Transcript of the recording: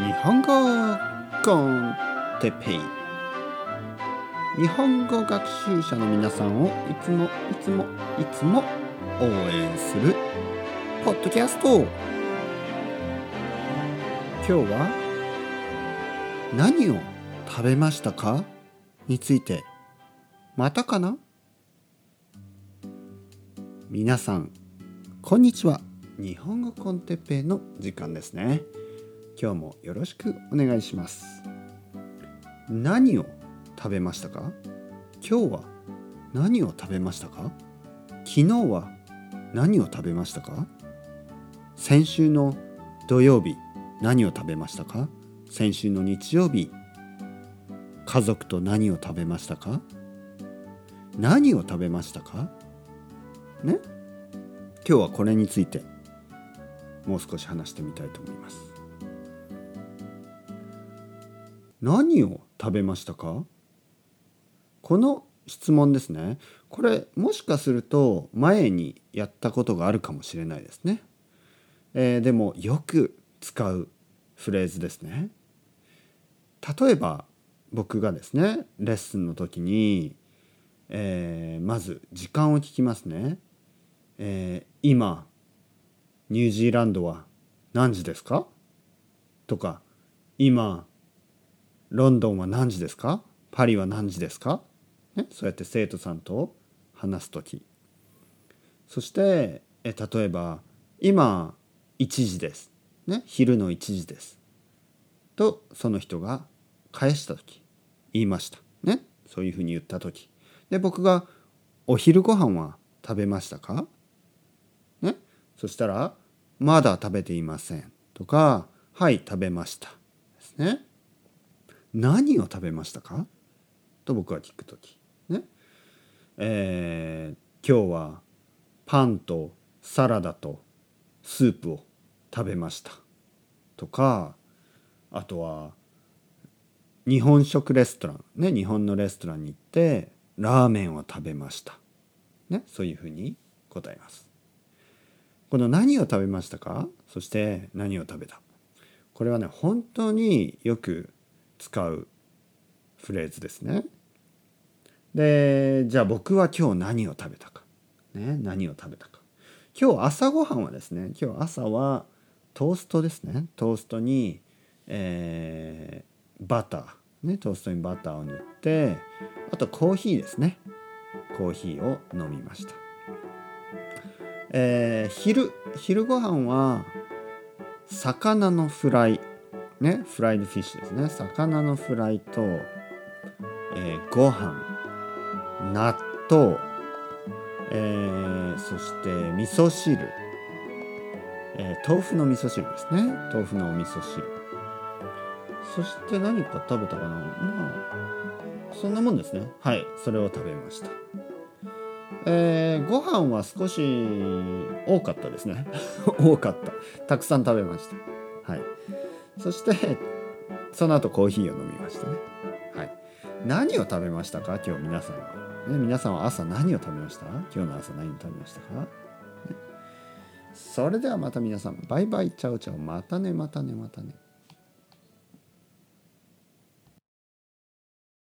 日本語コンテペイ。日本語学習者の皆さんをいつもいつもいつも応援するポッドキャスト。今日は何を食べましたか？について。またかな？皆さんこんにちは。日本語コンテッペイの時間ですね。今日もよろしくお願いします。何を食べましたか？今日は何を食べましたか？昨日は何を食べましたか？先週の土曜日何を食べましたか？先週の日曜日家族と何を食べましたか？何を食べましたか？ね？今日はこれについてもう少し話してみたいと思います。何を食べましたか？この質問ですね。これもしかすると前にやったことがあるかもしれないですね、えー、でもよく使うフレーズですね。例えば僕がですねレッスンの時に、えー、まず時間を聞きますね、えー、今ニュージーランドは何時ですか？とか今ロンドンは何時ですか？パリは何時ですか、ね、そうやって生徒さんと話す時。そしてえ例えば今1時です、ね、昼の1時です。とその人が返した時。言いました。ねそういうふうに言った時。で僕が「お昼ご飯は食べましたか?」ねそしたらまだ食べていません。とかはい食べました。ですね。何を食べましたか？と僕は聞く時。ね。えー、今日はパンとサラダとスープを食べました。とかあとは日本食レストラン。ね日本のレストランに行ってラーメンを食べました。ねそういうふうに答えます。この何を食べましたか？そして何を食べた？これはね本当によく使うフレーズですね。でじゃあ僕は今日何を食べたか、ね、何を食べたか。今日朝ごはんはですね今日朝はトーストですね。トーストに、えー、バター、ね、トーストにバターを塗ってあとコーヒーですね。コーヒーを飲みました。えー、昼昼ご飯は魚のフライ。ねフライドフィッシュですね。魚のフライと、えー、ご飯。納豆、えー、そして味噌汁、えー、豆腐の味噌汁ですね。豆腐のお味噌汁。そして何か食べたかな。まあそんなもんですね。はいそれを食べました。えー、ご飯は少し多かったですね。多かった。たくさん食べました。そしてその後コーヒーを飲みましたね。はい。何を食べましたか？今日皆さんは、ね、皆さんは朝何を食べました？今日の朝何を食べましたか、ね、それではまた皆さんバイバイチャオチャオ。またねまたねまたね。